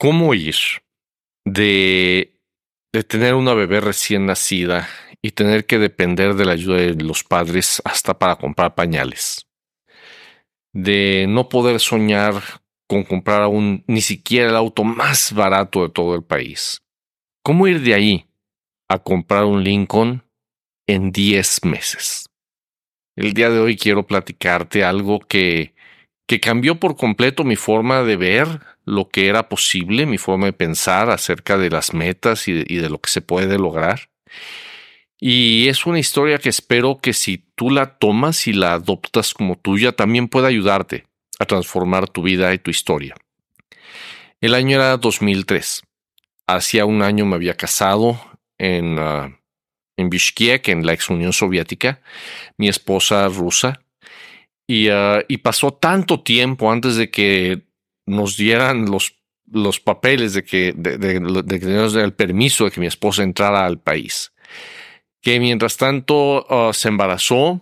¿Cómo ir de, de tener una bebé recién nacida y tener que depender de la ayuda de los padres hasta para comprar pañales? De no poder soñar con comprar aún ni siquiera el auto más barato de todo el país. ¿Cómo ir de ahí a comprar un Lincoln en 10 meses? El día de hoy quiero platicarte algo que, que cambió por completo mi forma de ver lo que era posible, mi forma de pensar acerca de las metas y de, lo que se puede lograr. Y es una historia que espero que si tú la tomas y la adoptas como tuya, también pueda ayudarte a transformar tu vida y tu historia. El año era 2003. Hacía un año me había casado en, uh, en Bishkek, en la ex Unión Soviética, mi esposa rusa. Y, uh, y pasó tanto tiempo antes de que nos dieran los, los papeles de que, de, de, que nos el permiso de que mi esposa entrara al país. Que mientras tanto uh, se embarazó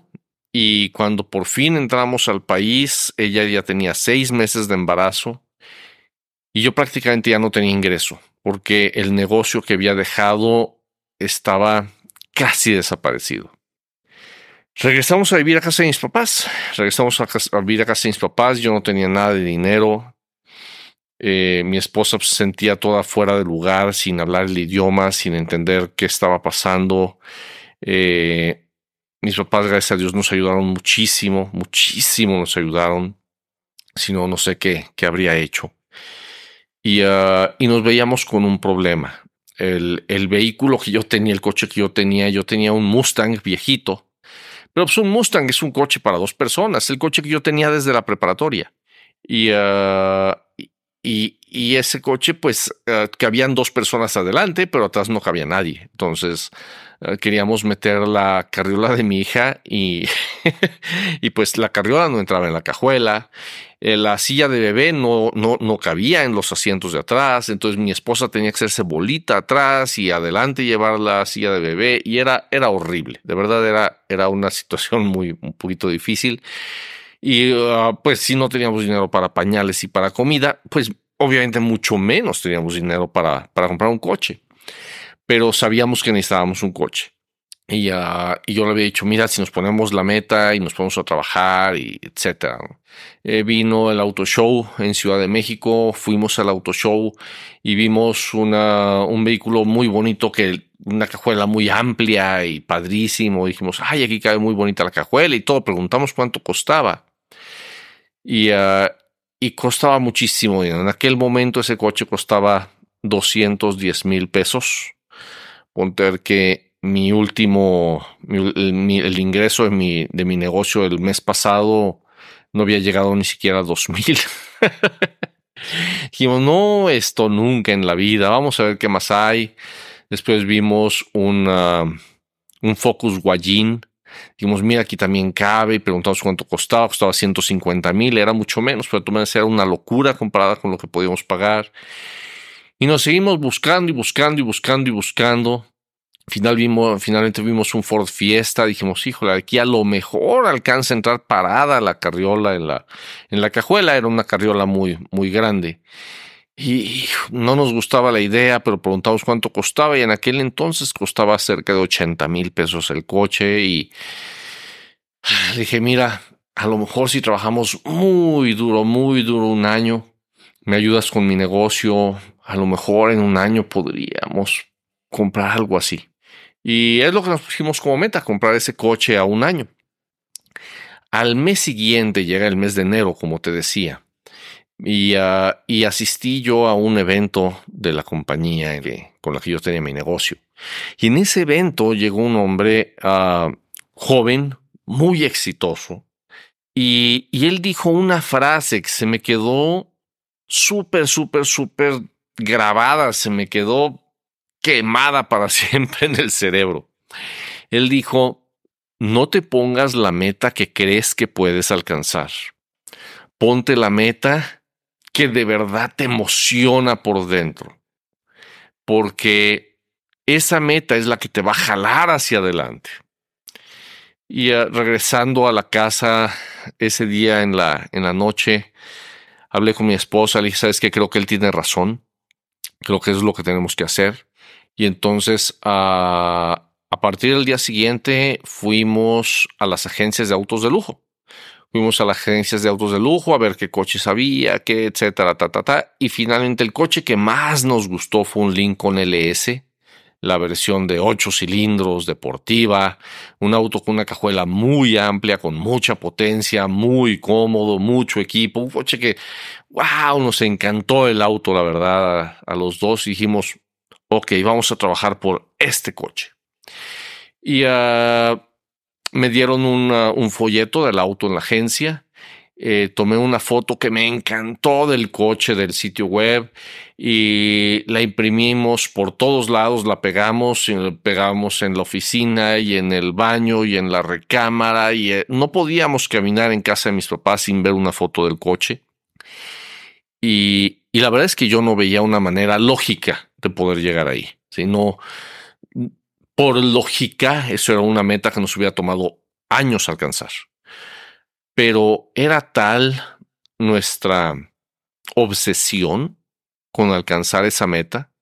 y cuando por fin entramos al país, ella ya tenía seis meses de embarazo y yo prácticamente ya no tenía ingreso porque el negocio que había dejado estaba casi desaparecido. Regresamos a vivir a casa de mis papás. Regresamos a, casa, a vivir a casa de mis papás. Yo no tenía nada de dinero. Eh, mi esposa se sentía toda fuera de lugar, sin hablar el idioma, sin entender qué estaba pasando. Eh, mis papás, gracias a Dios, nos ayudaron muchísimo, muchísimo nos ayudaron. Si no, no sé qué, qué habría hecho. Y, uh, y nos veíamos con un problema. El, el, vehículo que yo tenía, el coche que yo tenía, yo tenía un Mustang viejito. Pero pues un Mustang es un coche para dos personas, el coche que yo tenía desde la preparatoria. Y, uh, y, ese coche, pues, cabían dos personas adelante, pero atrás no cabía nadie. Entonces, uh, queríamos meter la carriola de mi hija y, y pues la carriola no entraba en la cajuela. Eh, la silla de bebé no, no, no cabía en los asientos de atrás. Entonces, mi esposa tenía que hacerse bolita atrás y adelante llevar la silla de bebé. Y era, era horrible. De verdad, era, era una situación muy, un poquito difícil. Y uh, pues si no teníamos dinero para pañales y para comida, pues obviamente mucho menos teníamos dinero para, para comprar un coche. Pero sabíamos que necesitábamos un coche. Y, uh, y, yo le había dicho, mira, si nos ponemos la meta y nos ponemos a trabajar y etcétera. Eh, vino el auto show en Ciudad de México, fuimos al auto show y vimos una, un vehículo muy bonito que una cajuela muy amplia y padrísimo. Dijimos, ay, aquí cabe muy bonita la cajuela y todo. Preguntamos cuánto costaba. Y, uh, y costaba muchísimo dinero. En aquel momento ese coche costaba 210 mil pesos. Ponte que mi último, el, ingreso de mi, de mi negocio el mes pasado no había llegado ni siquiera a 2 mil. Dijimos, no, esto nunca en la vida. Vamos a ver qué más hay. Después vimos un, un Focus Guayín Dijimos, mira, aquí también cabe y preguntamos cuánto costaba, costaba 150 mil, era mucho menos, pero de era una locura comparada con lo que podíamos pagar. Y nos seguimos buscando y buscando y buscando y buscando. Final vimos, finalmente vimos un Ford Fiesta, dijimos, híjole, aquí a lo mejor alcanza a entrar parada la carriola en la, en la cajuela, era una carriola muy, muy grande. Y no nos gustaba la idea, pero preguntamos cuánto costaba y en aquel entonces costaba cerca de 80 mil pesos el coche y dije, mira, a lo mejor si trabajamos muy duro, muy duro un año, me ayudas con mi negocio, a lo mejor en un año podríamos comprar algo así. Y es lo que nos pusimos como meta, comprar ese coche a un año. Al mes siguiente llega el mes de enero, como te decía y, uh, y, asistí yo a un evento de la compañía con la que yo tenía mi negocio. Y en ese evento llegó un hombre uh, joven, muy exitoso, y, y, él dijo una frase que se me quedó súper, súper, súper grabada, se me quedó quemada para siempre en el cerebro. Él dijo, no te pongas la meta que crees que puedes alcanzar. Ponte la meta que de verdad te emociona por dentro. Porque esa meta es la que te va a jalar hacia adelante. Y uh, regresando a la casa ese día en la, en la noche, hablé con mi esposa, le dije, ¿sabes qué? Creo que él tiene razón. Creo que es lo que tenemos que hacer. Y entonces, a, a partir del día siguiente, fuimos a las agencias de autos de lujo. Fuimos a las agencias de autos de lujo a ver qué coches había, qué, etcétera, ta, ta, ta. Y finalmente el coche que más nos gustó fue un Lincoln LS la versión de ocho cilindros deportiva, un auto con una cajuela muy amplia, con mucha potencia, muy cómodo, mucho equipo, un coche que, wow, nos encantó el auto, la verdad, a, los dos dijimos, ok, vamos a trabajar por este coche. Y uh, me dieron un folleto del auto en la agencia eh, tomé una foto que me encantó del coche del sitio web y la imprimimos por todos lados, la pegamos, pegamos en la oficina y en el baño y en la recámara y eh, no podíamos caminar en casa de mis papás sin ver una foto del coche. Y, y la verdad es que yo no veía una manera lógica de poder llegar ahí. Sino, por lógica, eso era una meta que nos hubiera tomado años alcanzar. Pero era tal nuestra obsesión con alcanzar esa meta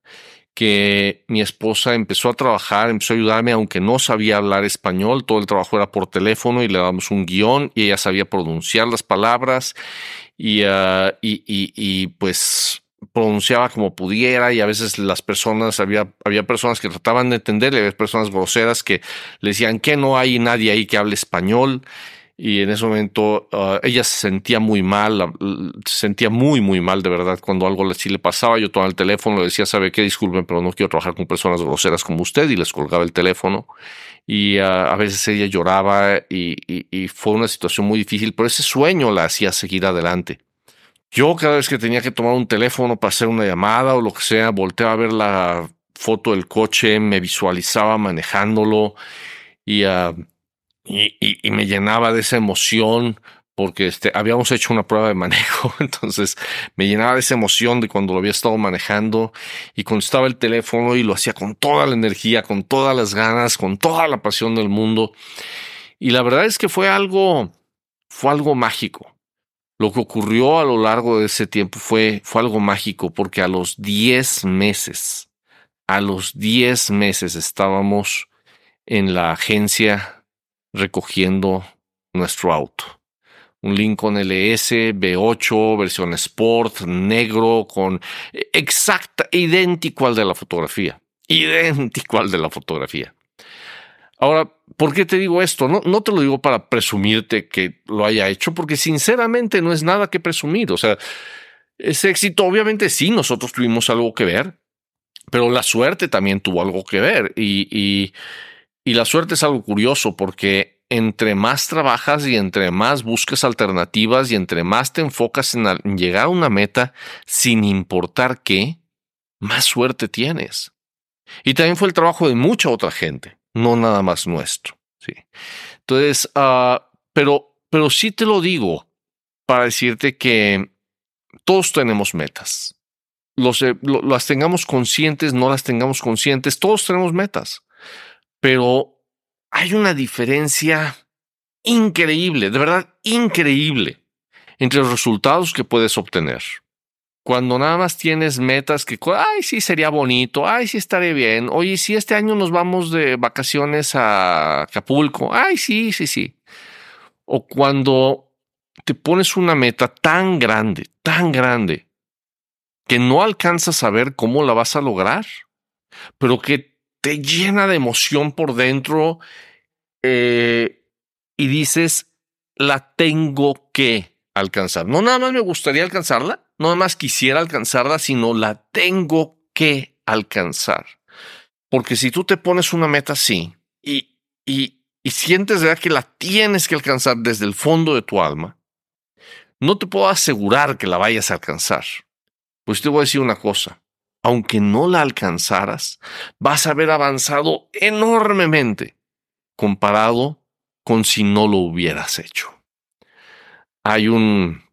que mi esposa empezó a trabajar, empezó a ayudarme, aunque no sabía hablar español, todo el trabajo era por teléfono y le dábamos un guion y ella sabía pronunciar las palabras y, uh, y, y, y, pues pronunciaba como pudiera y a veces las personas, había, había personas que trataban de entender, había personas groseras que le decían que no hay nadie ahí que hable español y en ese momento uh, ella se sentía muy mal, se sentía muy, muy mal de verdad cuando algo así le pasaba. Yo tomaba el teléfono, le decía, ¿sabe qué? Disculpen, pero no quiero trabajar con personas groseras como usted y les colgaba el teléfono. Y uh, a veces ella lloraba y, y, fue una situación muy difícil, pero ese sueño la hacía seguir adelante. Yo cada vez que tenía que tomar un teléfono para hacer una llamada o lo que sea, volteaba a ver la foto del coche, me visualizaba manejándolo y... Uh, y, me llenaba de esa emoción porque este, habíamos hecho una prueba de manejo, entonces me llenaba de esa emoción de cuando lo había estado manejando y contestaba el teléfono y lo hacía con toda la energía, con todas las ganas, con toda la pasión del mundo. Y la verdad es que fue algo, fue algo mágico. Lo que ocurrió a lo largo de ese tiempo fue, fue algo mágico porque a los 10 meses, a los 10 meses estábamos en la agencia recogiendo nuestro auto. Un Lincoln LS B8, versión Sport, negro, con exacta, idéntico al de la fotografía. Idéntico al de la fotografía. Ahora, ¿por qué te digo esto? No, no te lo digo para presumirte que lo haya hecho, porque sinceramente no es nada que presumir. O sea, ese éxito, obviamente sí, nosotros tuvimos algo que ver, pero la suerte también tuvo algo que ver. Y, y y la suerte es algo curioso porque entre más trabajas y entre más buscas alternativas y entre más te enfocas en, llegar a una meta sin importar qué, más suerte tienes. Y también fue el trabajo de mucha otra gente, no nada más nuestro. Sí. Entonces, uh, pero, pero sí te lo digo para decirte que todos tenemos metas. Los, eh, las tengamos conscientes, no las tengamos conscientes, todos tenemos metas pero hay una diferencia increíble, de verdad increíble, entre los resultados que puedes obtener. Cuando nada más tienes metas que, ay, sí, sería bonito, ay, sí, estaré bien, oye, si este año nos vamos de vacaciones a Acapulco, ay, sí, sí, sí. O cuando te pones una meta tan grande, tan grande, que no alcanzas a ver cómo la vas a lograr, pero que te llena de emoción por dentro eh, y dices, la tengo que alcanzar. No nada más me gustaría alcanzarla, no más quisiera alcanzarla, sino la tengo que alcanzar. Porque si tú te pones una meta así y, y, y sientes que la tienes que alcanzar desde el fondo de tu alma, no te puedo asegurar que la vayas a alcanzar. Pues te voy a decir una cosa aunque no la alcanzaras, vas a haber avanzado enormemente comparado con si no lo hubieras hecho. Hay un,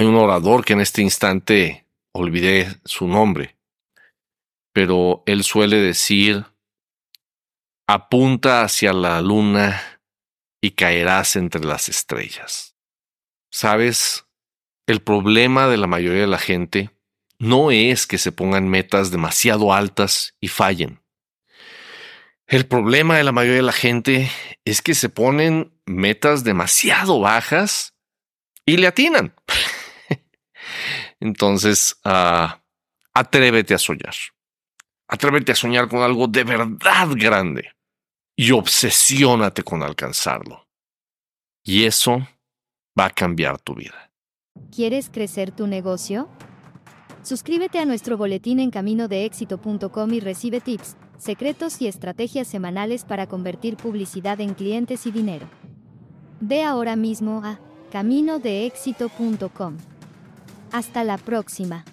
hay un orador que en este instante olvidé su nombre, pero él suele decir, apunta hacia la luna y caerás entre las estrellas. ¿Sabes? El problema de la mayoría de la gente no es que se pongan metas demasiado altas y fallen. El problema de la mayoría de la gente es que se ponen metas demasiado bajas y le atinan. Entonces, ah, atrévete a soñar. Atrévete a soñar con algo de verdad grande y obsesiónate con alcanzarlo. Y eso va a cambiar tu vida. ¿Quieres crecer tu negocio? Suscríbete a nuestro boletín en caminodeéxito.com y recibe tips, secretos y estrategias semanales para convertir publicidad en clientes y dinero. Ve ahora mismo a caminodeéxito.com. Hasta la próxima.